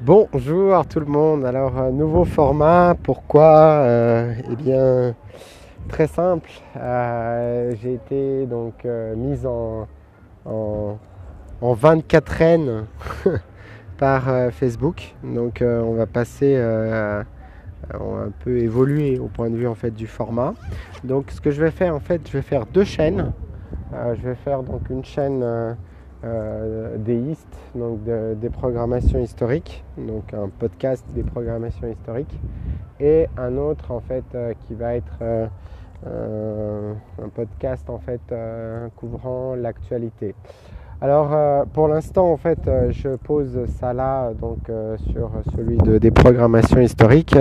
Bonjour tout le monde. Alors, euh, nouveau format. Pourquoi? Euh, Eh bien, très simple. Euh, j'ai été donc mise en, en, 24 N par Facebook. Donc, on va passer. on va un peu évoluer au point de vue en fait du format. Donc, ce que je vais faire en fait, je vais faire deux chaînes. je vais faire donc une chaîne euh, des HIST, donc des programmations historiques, donc un podcast des programmations historiques, et un autre en fait euh, qui va être euh, un podcast en fait couvrant l'actualité. Alors euh, pour l'instant en fait euh, je pose ça là donc euh, sur celui de, des programmations historiques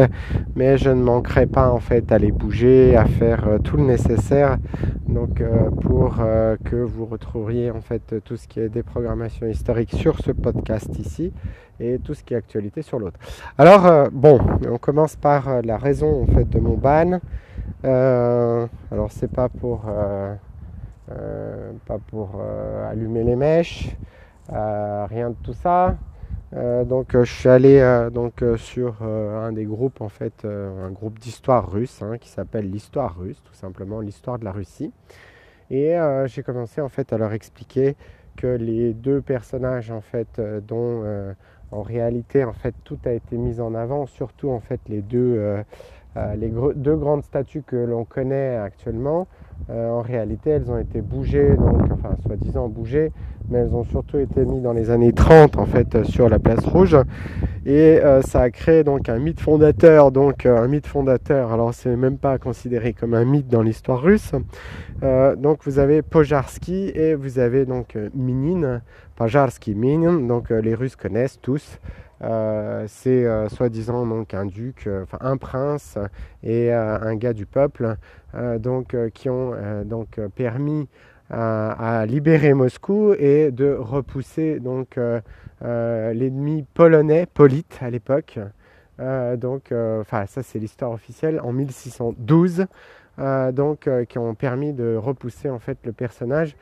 mais je ne manquerai pas en fait à les bouger, à faire tout le nécessaire donc pour que vous retrouviez en fait tout ce qui est des programmations historiques sur ce podcast ici et tout ce qui est actualité sur l'autre. Alors bon, on commence par la raison en fait de mon ban. alors c'est pas pour pas pour euh, allumer les mèches, euh, rien de tout ça. donc je suis allé donc sur un des groupes en fait, un groupe d'histoire russe hein, qui s'appelle l'histoire russe, tout simplement l'histoire de la Russie. Et j'ai commencé en fait à leur expliquer que les deux personnages en fait dont en réalité en fait tout a été mis en avant, surtout en fait les deux les deux grandes statues que l'on connaît actuellement, euh, en réalité, elles ont été bougées, donc, enfin, soi-disant bougées, mais elles ont surtout été mises dans les années 30, en fait, euh, sur la place rouge. Et euh, ça a créé donc un mythe fondateur, donc un mythe fondateur. Alors, c'est même pas considéré comme un mythe dans l'histoire russe. donc, vous avez Pojarski et vous avez donc Minin, Pojarski, Minin. Donc, les Russes connaissent tous. Euh, c'est euh, soi-disant donc un duc, euh, enfin un prince et un gars du peuple, donc qui ont donc permis à libérer Moscou et de repousser donc l'ennemi polonais, Polite à l'époque. donc, enfin ça c'est l'histoire officielle en 1612, donc qui ont permis de repousser en fait le personnage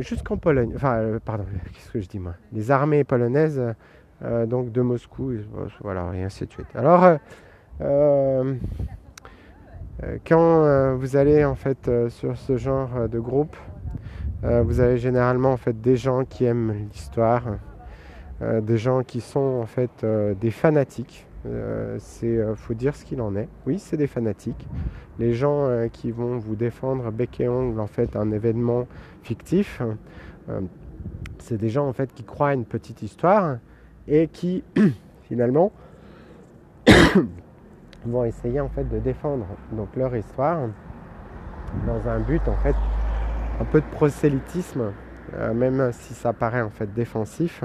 jusqu'en Pologne. Enfin, pardon, qu'est-ce que je dis moi? Les armées polonaises euh, donc de Moscou, voilà, et ainsi de suite. Alors, euh, euh, quand vous allez en fait sur ce genre de groupe, vous avez généralement en fait des gens qui aiment l'histoire, des gens qui sont en fait des fanatiques. c'est faut dire ce qu'il en est. Oui, c'est des fanatiques. Les gens qui vont vous défendre bec et ongle en fait un événement fictif, c'est des gens en fait qui croient à une petite histoire et qui finalement vont essayer en fait de défendre donc leur histoire dans un but en fait un peu de prosélytisme euh, même si ça paraît en fait défensif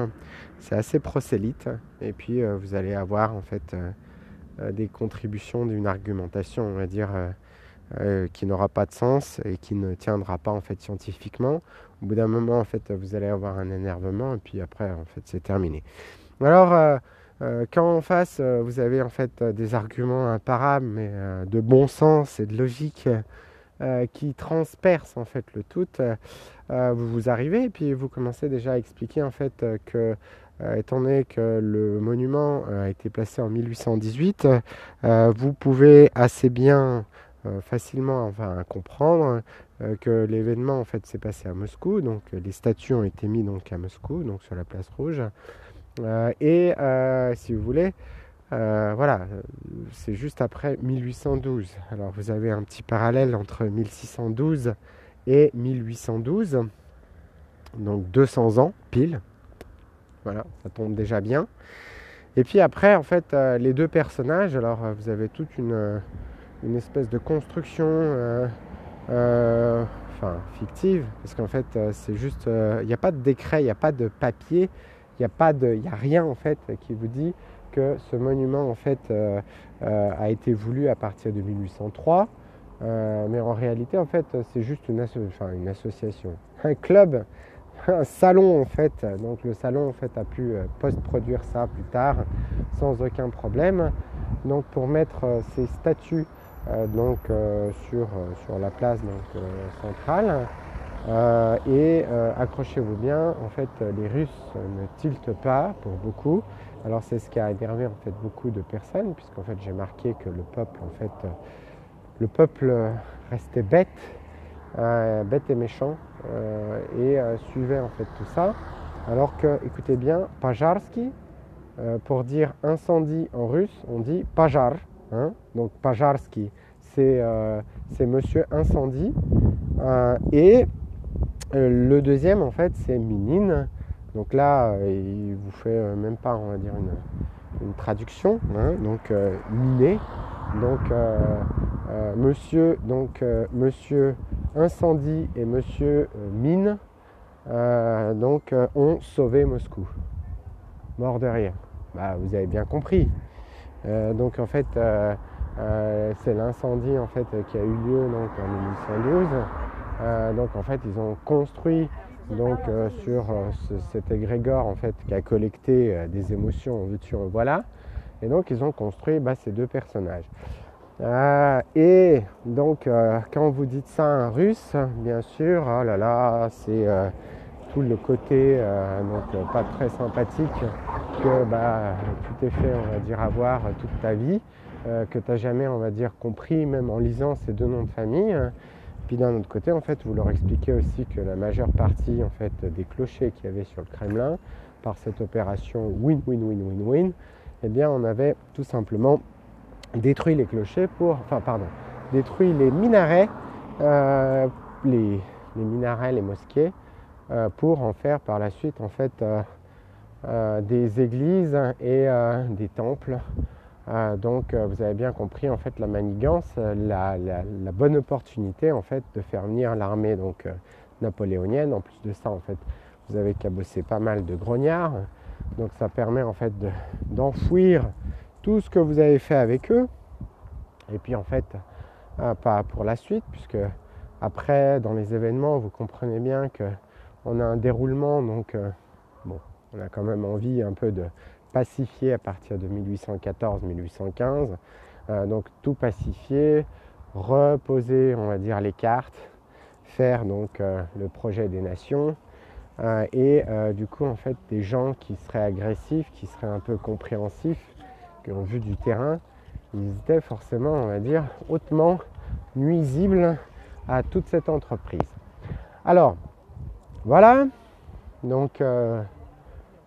c'est assez prosélyte. Et puis euh, vous allez avoir en fait euh, des contributions d'une argumentation on va dire qui n'aura pas de sens et qui ne tiendra pas en fait scientifiquement. Au bout d'un moment en fait vous allez avoir un énervement et puis après en fait c'est terminé alors, euh, euh, quand en face, euh, vous avez en fait des arguments imparables, mais de bon sens et de logique qui transpercent en fait le tout, vous arrivez et puis vous commencez déjà à expliquer en fait que étant donné que le monument a été placé en 1818, vous pouvez assez bien facilement enfin, comprendre que l'événement en fait s'est passé à Moscou, donc les statues ont été mises donc à Moscou, donc sur la place rouge. Euh, et euh, si vous voulez, euh, voilà, c'est juste après 1812. Alors vous avez un petit parallèle entre 1612 et 1812, donc 200 ans pile. Voilà, ça tombe déjà bien. Et puis après, en fait, les deux personnages, alors vous avez toute une, espèce de construction, enfin fictive, parce qu'en fait, c'est juste, il n'y a pas de décret, il n'y a pas de papier il n'y a, pas de, a rien en fait qui vous dit que ce monument en fait euh, euh, a été voulu à partir de 1803. Euh, mais en réalité, en fait, c'est juste une, une, association, un club, un salon en fait. Donc le salon en fait a pu post-produire ça plus tard sans aucun problème. Donc pour mettre ces statues donc sur, sur la place donc, centrale, et accrochez-vous bien, en fait, les Russes ne tiltent pas pour beaucoup. Alors c'est ce qui a énervé en fait beaucoup de personnes, puisqu'en fait j'ai marqué que le peuple, en fait, le peuple restait bête, bête et méchant, et suivait en fait tout ça. Alors que, écoutez bien, Pajarski, pour dire incendie en russe, on dit Pajar. Hein. donc Pajarski, euh, c'est Monsieur Incendie. Euh, euh, le deuxième, en fait, c'est Minine. Donc là, il vous fait même pas, on va dire, une, traduction. Hein. donc miné. Donc Monsieur, donc Monsieur Incendie et Monsieur Mine, donc ont sauvé Moscou. Mort de rien. Bah, vous avez bien compris. donc en fait, euh, c'est l'incendie en fait qui a eu lieu donc en 1812. Euh, donc en fait ils ont construit donc euh, sur cet égrégore en fait qui a collecté des émotions en voilà. Et donc ils ont construit bah, ces deux personnages. et donc quand vous dites ça à un russe, bien sûr, oh là là, c'est tout le côté donc pas très sympathique que bah, tu t'es fait on va dire avoir toute ta vie. Euh, que tu n'as jamais, on va dire, compris, même en lisant ces deux noms de famille. Puis d'un autre côté, en fait, vous leur expliquez aussi que la majeure partie, en fait, des clochers qu'il y avait sur le Kremlin, par cette opération win-win-win-win-win, eh bien, on avait tout simplement détruit les clochers pour, enfin, pardon, détruit les minarets, euh, les, minarets, les mosquées, euh, pour en faire par la suite, en fait, des églises et des temples ah, donc euh, vous avez bien compris en fait la manigance, euh, la, bonne opportunité en fait de faire venir l'armée donc euh, napoléonienne. En plus de ça en fait vous avez cabossé pas mal de grognards. Donc ça permet en fait d'enfouir tout ce que vous avez fait avec eux. Et puis en fait pas pour la suite puisque après dans les événements vous comprenez bien que on a un déroulement donc bon on a quand même envie un peu de pacifié à partir de 1814-1815. Euh, donc tout pacifier, reposer, on va dire, les cartes, faire donc euh, le projet des nations. Euh, et du coup, en fait, des gens qui seraient agressifs, qui seraient un peu compréhensifs, qui ont vu du terrain, ils étaient forcément, on va dire, hautement nuisibles à toute cette entreprise. Alors, voilà. Donc,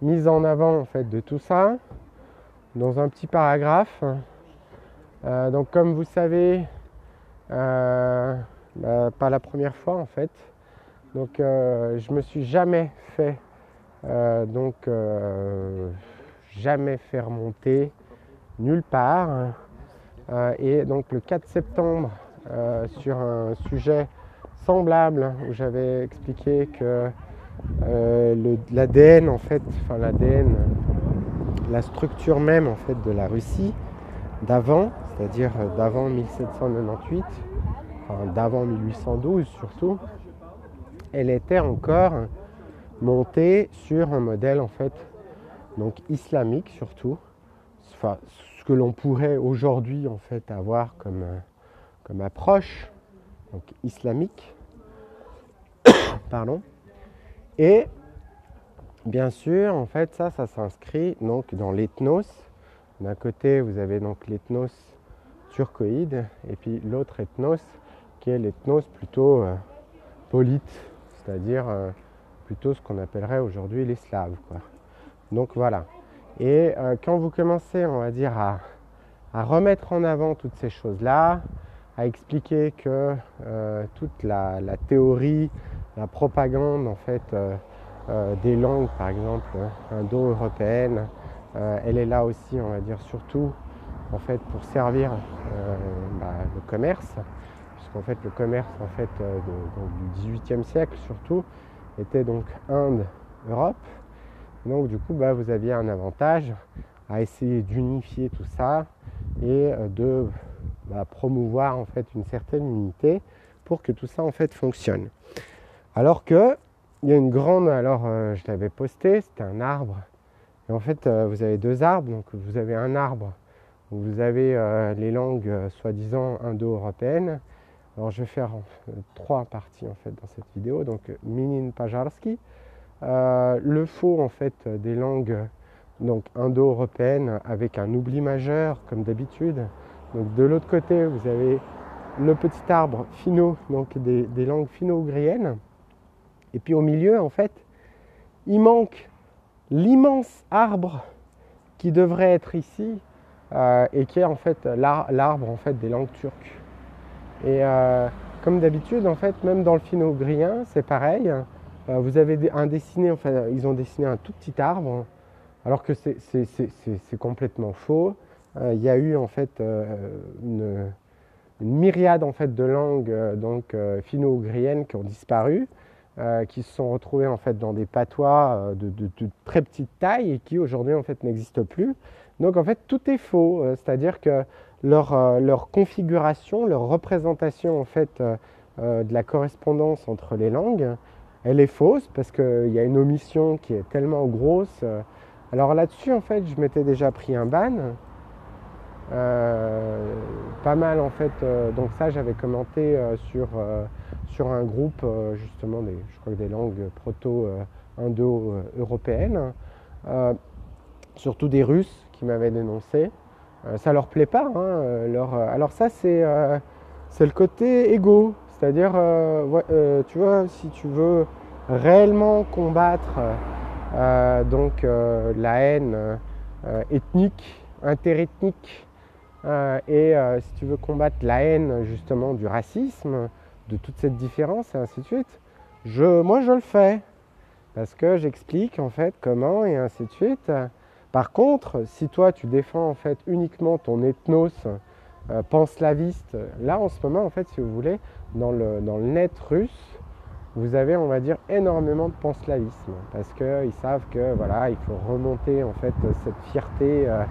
mise en avant en fait de tout ça dans un petit paragraphe. Euh, donc comme vous savez, euh, bah, pas la première fois en fait. Donc euh, je me suis jamais fait donc jamais fait remonter nulle part. et donc le 4 septembre sur un sujet semblable où j'avais expliqué que euh, l'ADN en fait, enfin l'ADN, la structure même en fait de la Russie d'avant, c'est-à-dire d'avant 1798, enfin d'avant 1812 surtout, elle était encore montée sur un modèle en fait donc islamique surtout, enfin ce que l'on pourrait aujourd'hui en fait avoir comme, comme approche donc islamique, pardon. Et bien sûr, en fait, ça, ça s'inscrit donc dans l'ethnos. D'un côté, vous avez donc l'ethnos turcoïde, et puis l'autre ethnos qui est l'ethnos plutôt euh, polite, c'est-à-dire euh, plutôt ce qu'on appellerait aujourd'hui les Slaves. Donc voilà. Et euh, quand vous commencez, on va dire, à, remettre en avant toutes ces choses-là, à expliquer que toute la théorie la propagande en fait euh, euh, des langues par exemple indo-européennes, euh, elle est là aussi on va dire surtout en fait pour servir bah, le commerce, puisqu'en fait le commerce en fait du 18e siècle surtout était donc Inde-Europe. Donc du coup bah, vous aviez un avantage à essayer d'unifier tout ça et de bah, promouvoir en fait une certaine unité pour que tout ça en fait fonctionne. Alors que il y a une grande, alors euh, je l'avais posté, c'était un arbre. Et en fait, euh, vous avez deux arbres. Donc vous avez un arbre où vous avez euh, les langues soi-disant indo-européennes. Alors je vais faire trois parties en fait dans cette vidéo. Donc Minin Pajarski, le faux en fait des langues donc indo-européennes avec un oubli majeur comme d'habitude. Donc de l'autre côté, vous avez le petit arbre finno, donc des, langues finno-ougriennes. Et puis au milieu, en fait, il manque l'immense arbre qui devrait être ici euh, et qui est en fait l'arbre en fait des langues turques. Et euh, comme d'habitude, en fait, même dans le finno-ougrien, c'est pareil. Euh, vous avez un dessiné, enfin, ils ont dessiné un tout petit arbre, alors que c'est complètement faux. Il y a eu en fait une, myriade en fait de langues donc finno-ougriennes qui ont disparu. Qui se sont retrouvées en fait dans des patois de, de très petite taille et qui aujourd'hui en fait n'existent plus. Donc en fait tout est faux, c'est-à-dire que euh, leur, configuration, leur représentation en fait euh, euh, de la correspondance entre les langues, elle est fausse parce qu'il y a une omission qui est tellement grosse. Alors là-dessus, en fait, je m'étais déjà pris un ban. pas mal en fait. donc ça, j'avais commenté sur, sur un groupe justement des, je crois des langues proto-indo-européennes, surtout des Russes qui m'avaient dénoncé. Euh, ça leur plaît pas. Hein, euh, euh, alors ça, c'est le côté égo. C'est-à-dire, tu vois, si tu veux réellement combattre donc la haine ethnique, interethnique, et si tu veux combattre la haine justement du racisme, de toute cette différence et ainsi de suite, je, moi je le fais parce que j'explique en fait comment et ainsi de suite. Par contre, si toi tu défends en fait uniquement ton ethnos euh, panslaviste, là en ce moment en fait si vous voulez, dans le, dans le net russe, vous avez on va dire énormément de panslavisme parce qu'ils savent que voilà, il faut remonter en fait cette fierté, euh,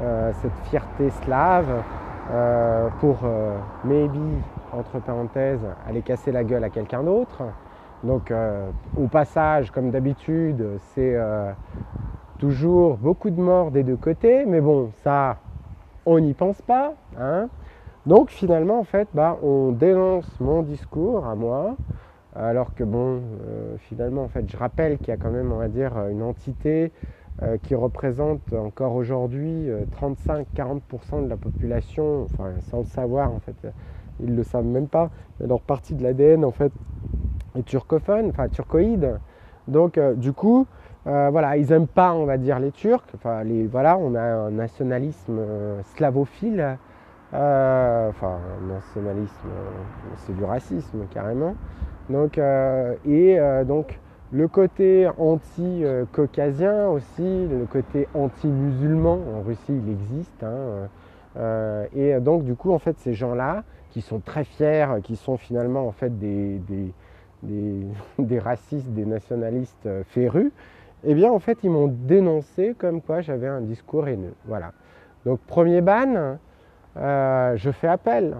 euh, cette fierté slave pour maybe entre parenthèses aller casser la gueule à quelqu'un d'autre. Donc au passage, comme d'habitude, c'est Toujours beaucoup de morts des deux côtés, mais bon, ça, on n'y pense pas. Hein. Donc finalement, en fait, bah, on dénonce mon discours à moi, alors que bon, euh, finalement, en fait, je rappelle qu'il y a quand même, on va dire, une entité euh, qui représente encore aujourd'hui 35-40% euh, de la population, sans le savoir, en fait, ils le savent même pas, mais leur partie de l'ADN, en fait, est turcophone, enfin, turcoïde. Donc, du coup, euh, voilà, ils n'aiment pas, on va dire, les Turcs. Enfin, les, voilà, on a un nationalisme euh, slavophile. Euh, enfin, un nationalisme, c'est du racisme carrément. Donc, et donc, le côté anti-caucasien aussi, le côté anti-musulman, en Russie il existe. Hein, et donc, du coup, en fait, ces gens-là, qui sont très fiers, qui sont finalement en fait des, des racistes, des nationalistes férus, eh bien en fait ils m'ont dénoncé comme quoi j'avais un discours haineux. Voilà. Donc premier ban, euh, je fais appel.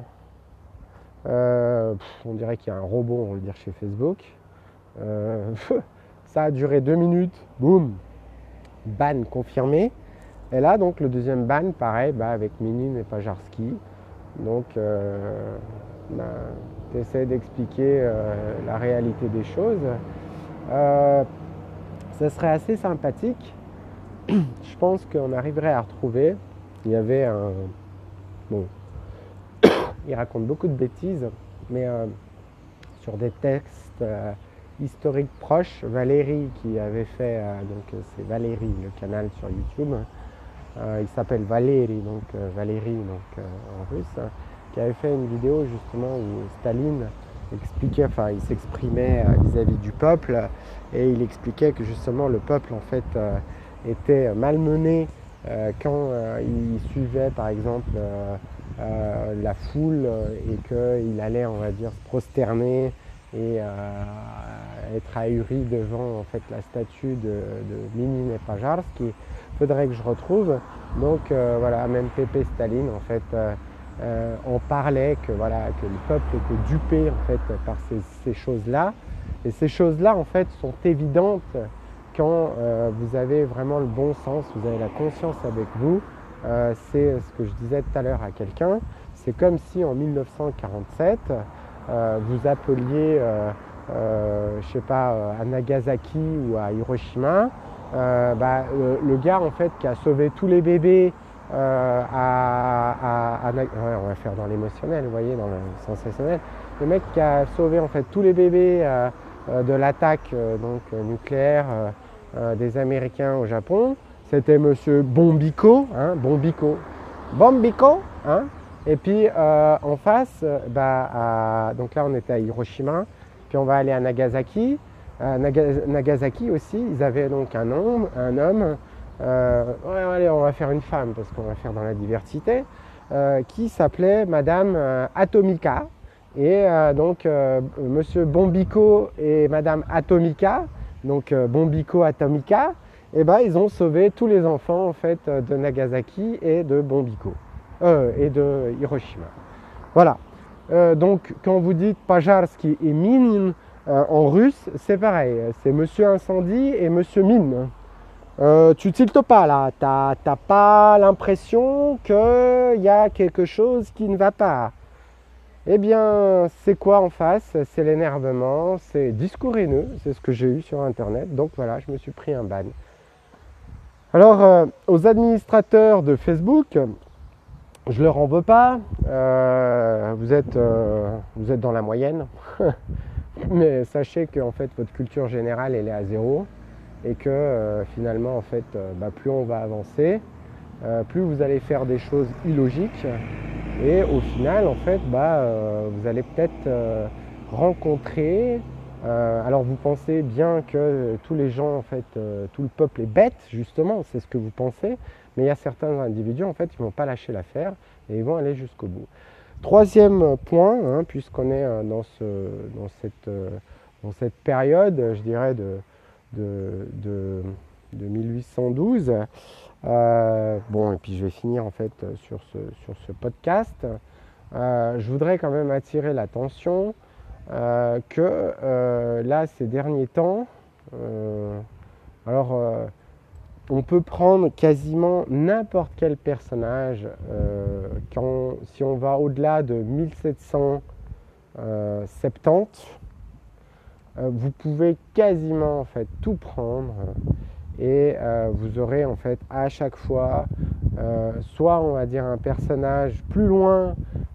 Euh, on dirait qu'il y a un robot, on va le dire, chez Facebook. Euh, ça a duré deux minutes, boum, ban confirmé. Et là, donc, le deuxième ban, pareil, bah, avec Minin et Pajarski. Donc, bah, tu essaies d'expliquer la réalité des choses ça serait assez sympathique. Je pense qu'on arriverait à retrouver. Il y avait un. Bon. Il raconte beaucoup de bêtises, mais euh, sur des textes euh, historiques proches, Valérie qui avait fait. Euh, donc c'est Valérie, le canal sur YouTube. Il s'appelle Valérie, donc Valérie donc, en russe, qui avait fait une vidéo justement où Staline expliquait, enfin il s'exprimait vis-à-vis du peuple et il expliquait que justement le peuple en fait euh, était malmené euh, quand euh, il suivait par exemple la foule et qu'il allait on va dire se prosterner et être ahuri devant en fait la statue de, de Pajars qu'il faudrait que je retrouve. Donc voilà, même Pépé Staline en fait on parlait que voilà que le peuple était dupé en fait par ces choses-là et ces choses-là, en fait, sont évidentes quand euh, vous avez vraiment le bon sens, vous avez la conscience avec vous. Euh, c'est ce que je disais tout à l'heure à quelqu'un. C'est comme si en 1947, vous appeliez, je sais pas, à Nagasaki ou à Hiroshima, bah, le, gars en fait qui a sauvé tous les bébés à, on va faire dans l'émotionnel, vous voyez, dans le sensationnel. Le mec qui a sauvé en fait tous les bébés de l'attaque donc nucléaire des Américains au Japon, c'était Monsieur Bombico, hein, Bombico, Bombico, hein. Et puis euh, en face, bah, donc là on était à Hiroshima, puis on va aller à Nagasaki. Nagasaki aussi, ils avaient donc un homme, un homme. Euh, ouais, allez, on va faire une femme parce qu'on va faire dans la diversité, euh, qui s'appelait Madame Atomica. Et donc Monsieur Bombico et Madame Atomica, donc Bombico Atomica, eh ben, ils ont sauvé tous les enfants en fait euh, de Nagasaki et de Bombiko euh, et de Hiroshima. Voilà. Euh, donc quand vous dites Pajarski et Mine en russe, c'est pareil. C'est Monsieur Incendie et Monsieur Mine. tu tiltes pas là. T'as pas l'impression qu'il y a quelque chose qui ne va pas. Eh bien, c'est quoi en face? C'est l'énervement, c'est discours haineux, c'est ce que j'ai eu sur internet. Donc voilà, je me suis pris un ban. Alors, euh, aux administrateurs de Facebook, je leur en veux pas. Euh, vous, êtes, euh, vous êtes dans la moyenne. Mais sachez que fait, votre culture générale, est à zéro. Et que finalement, en fait, bah, plus on va avancer, plus vous allez faire des choses illogiques. Et au final, en fait, bah, vous allez peut-être rencontrer euh, alors vous pensez bien que tous les gens, en fait, euh, tout le peuple est bête, justement, c'est ce que vous pensez, mais il y a certains individus, en fait, qui ne vont pas lâcher l'affaire et ils vont aller jusqu'au bout. Troisième point, hein, puisqu'on est euh, dans, cette, période, je dirais, de, 1812, bon, et puis je vais finir en fait sur ce podcast, je voudrais quand même attirer l'attention euh, que euh, là, ces derniers temps, euh, alors on peut prendre quasiment n'importe quel personnage. Quand, si on va au-delà de 1770, vous pouvez quasiment en fait tout prendre et vous aurez en fait à chaque fois soit on va dire un personnage plus loin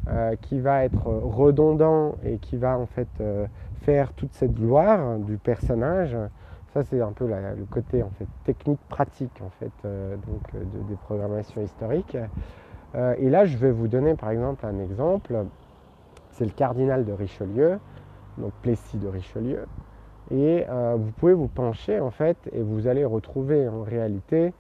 euh, qui va être redondant et qui va en fait euh, faire toute cette gloire du personnage. Ça c'est un peu le côté en fait technique pratique en fait euh, donc des programmations historiques. et là je vais vous donner par exemple un exemple. C'est le cardinal de Richelieu, donc Plessis de Richelieu. Et vous pouvez vous pencher en fait et vous allez retrouver en réalité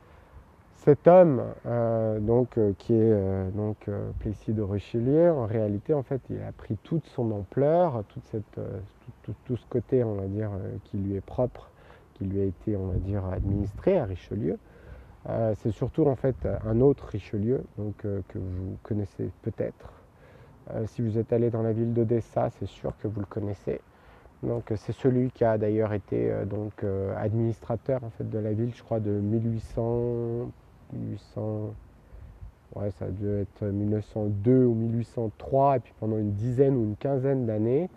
cet homme, euh, donc, euh, qui est euh, donc Plessis de Richelieu, en réalité, en fait, il a pris toute son ampleur, toute cette, tout, ce côté, on va dire, qui lui est propre, qui lui a été, on va dire, administré à Richelieu. c'est surtout en fait un autre Richelieu, donc que vous connaissez peut-être. si vous êtes allé dans la ville d'Odessa, c'est sûr que vous le connaissez. Donc c'est celui qui a d'ailleurs été donc administrateur en fait de la ville, je crois, de 1800 1800, ouais, ça dû être 1902 ou 1803, et puis pendant une dizaine ou une quinzaine d'années.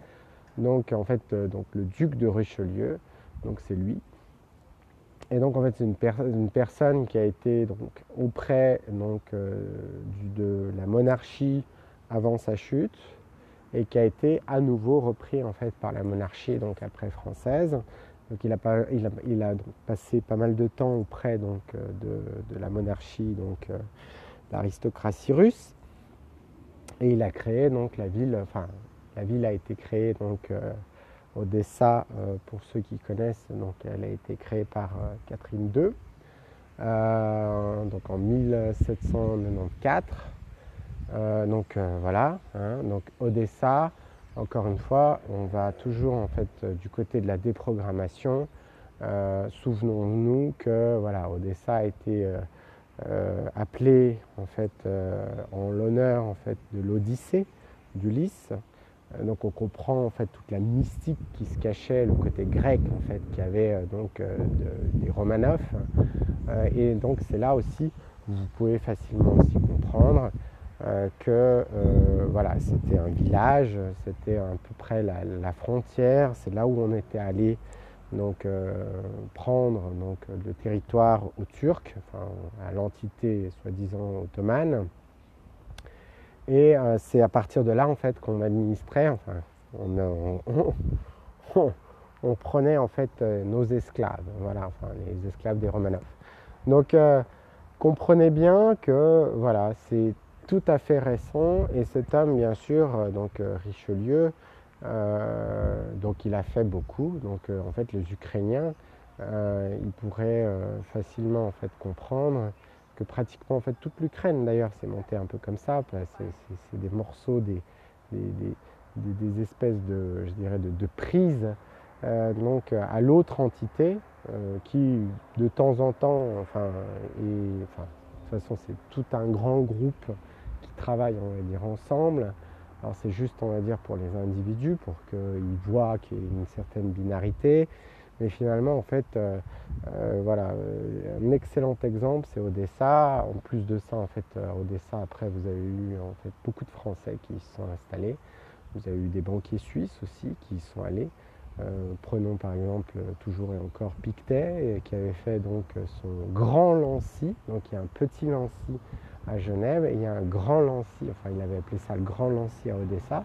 Donc en fait, euh, donc, le duc de Richelieu, donc c'est lui. Et donc en fait, c'est une, personne qui a été donc, auprès donc, euh, de la monarchie avant sa chute et qui a été à nouveau repris en fait par la monarchie donc après française donc il a, passé pas mal de temps auprès donc, euh, de, la monarchie, donc euh, l'aristocratie russe. Et il a créé donc la ville, enfin la ville a été créée donc euh, Odessa, pour ceux qui connaissent, donc elle a été créée par Catherine II, donc en 1794. Donc voilà, hein, Odessa, encore une fois, on va toujours en fait euh, du côté de la déprogrammation. Euh, souvenons-nous que voilà, Odessa a été euh, appelé en fait en l'honneur en fait de l'Odyssée d'Ulysse. Donc on comprend en fait toute la mystique qui se cachait, le côté grec en fait qu'il y avait donc des Romanov. et donc c'est là aussi vous pouvez facilement aussi comprendre que voilà, c'était un village, c'était à peu près la, frontière, c'est là où on était allé donc, prendre donc, le territoire aux Turcs, à l'entité soi-disant ottomane. Et c'est à partir de là en fait qu'on administrait, enfin, on, on, prenait en fait nos esclaves, voilà, enfin, les esclaves des Romanov. Donc comprenez bien que voilà, c'est tout à fait récent et cet homme, bien sûr, euh, donc euh, Richelieu, euh, donc il a fait beaucoup. Donc en fait, les Ukrainiens, ils pourraient facilement en fait comprendre que pratiquement en fait toute l'Ukraine d'ailleurs s'est montée un peu comme ça. C'est des morceaux, des, des, espèces de, je dirais, de, de prises donc à l'autre entité qui de temps en temps, enfin de toute façon c'est tout un grand groupe travaillent, on va dire, ensemble. Alors c'est juste, on va dire, pour les individus, pour qu'ils voient qu'il y a une certaine binarité. Mais finalement, en fait, euh, euh, voilà, euh, un excellent exemple, c'est Odessa. En plus de ça, en fait, Odessa, après, vous avez eu en fait beaucoup de Français qui y sont installés. Vous avez eu des banquiers suisses aussi qui y sont allés. prenons par exemple toujours et encore Pictet, qui avait fait donc son grand Lancy. Donc il y a un petit Lancy à Genève et il y a un grand lancy, enfin il avait appelé ça le grand lancy à Odessa.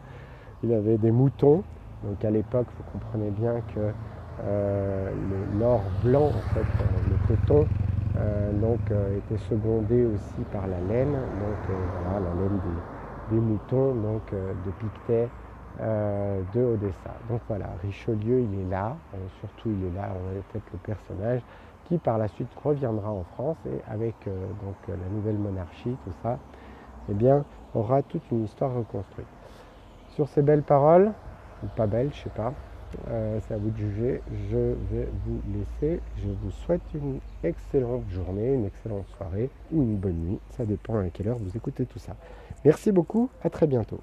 Il avait des moutons, donc à l'époque vous comprenez bien que euh, le nord blanc, en fait, euh, le coton, euh, donc, était secondé aussi par la laine, donc voilà, la laine des, moutons, donc de Pictet, de Odessa. Donc voilà, Richelieu il est là, surtout il est là, on va peut-être le personnage, qui par la suite reviendra en France et avec euh, donc, la nouvelle monarchie, tout ça, eh bien, aura toute une histoire reconstruite. Sur ces belles paroles, ou pas belles, je sais pas, euh, c'est à vous de juger. Je vais vous laisser. Je vous souhaite une excellente journée, une excellente soirée ou une bonne nuit. Ça dépend à quelle heure vous écoutez tout ça. Merci beaucoup. À très bientôt.